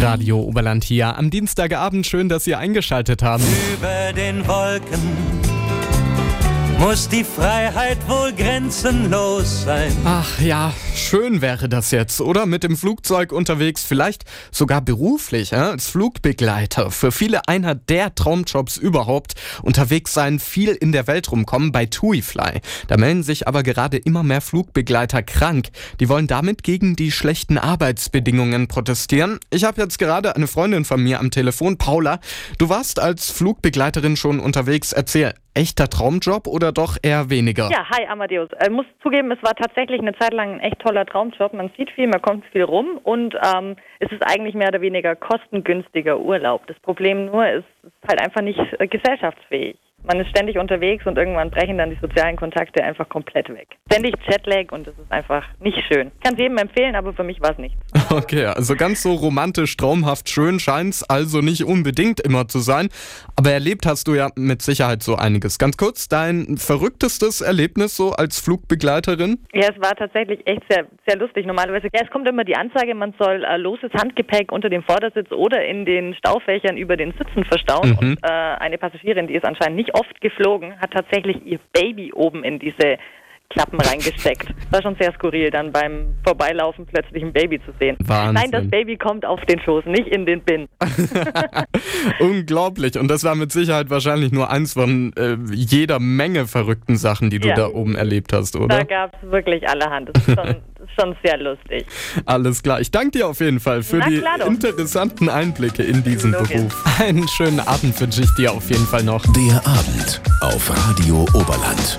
Radio Oberland hier am Dienstagabend. Schön, dass Sie eingeschaltet haben. Über den Wolken muss die Freiheit wohl grenzenlos sein. Ach ja, schön wäre das jetzt, oder? Mit dem Flugzeug unterwegs, vielleicht sogar beruflich, äh? als Flugbegleiter. Für viele einer der Traumjobs überhaupt. Unterwegs sein, viel in der Welt rumkommen bei TuiFly. Da melden sich aber gerade immer mehr Flugbegleiter krank. Die wollen damit gegen die schlechten Arbeitsbedingungen protestieren. Ich habe jetzt gerade eine Freundin von mir am Telefon, Paula. Du warst als Flugbegleiterin schon unterwegs. Erzähl, echter Traumjob oder doch eher weniger? Ja, hi Amadeus. Ich äh, muss zugeben, es war tatsächlich eine Zeit lang ein echt toller Traumjob. Man sieht viel, man kommt viel rum und ähm, es ist eigentlich mehr oder weniger kostengünstiger Urlaub. Das Problem nur ist, es ist halt einfach nicht äh, gesellschaftsfähig. Man ist ständig unterwegs und irgendwann brechen dann die sozialen Kontakte einfach komplett weg. Ständig Jetlag und das ist einfach nicht schön. Ich kann es jedem empfehlen, aber für mich war es nichts. Okay, also ganz so romantisch, traumhaft schön scheint es also nicht unbedingt immer zu sein. Aber erlebt hast du ja mit Sicherheit so einiges. Ganz kurz, dein verrücktestes Erlebnis so als Flugbegleiterin? Ja, es war tatsächlich echt sehr, sehr lustig. Normalerweise, ja, es kommt immer die Ansage, man soll äh, loses Handgepäck unter dem Vordersitz oder in den Staufächern über den Sitzen verstauen. Mhm. Und äh, eine Passagierin, die ist anscheinend nicht oft geflogen, hat tatsächlich ihr Baby oben in diese Klappen reingesteckt. War schon sehr skurril, dann beim Vorbeilaufen plötzlich ein Baby zu sehen. Wahnsinn. Nein, das Baby kommt auf den Schoß, nicht in den Bin. Unglaublich. Und das war mit Sicherheit wahrscheinlich nur eins von äh, jeder Menge verrückten Sachen, die du ja. da oben erlebt hast, oder? Da gab es wirklich allerhand. Das ist schon, ist schon sehr lustig. Alles klar. Ich danke dir auf jeden Fall für die interessanten Einblicke in diesen Logisch. Beruf. Einen schönen Abend wünsche ich dir auf jeden Fall noch. Der Abend auf Radio Oberland.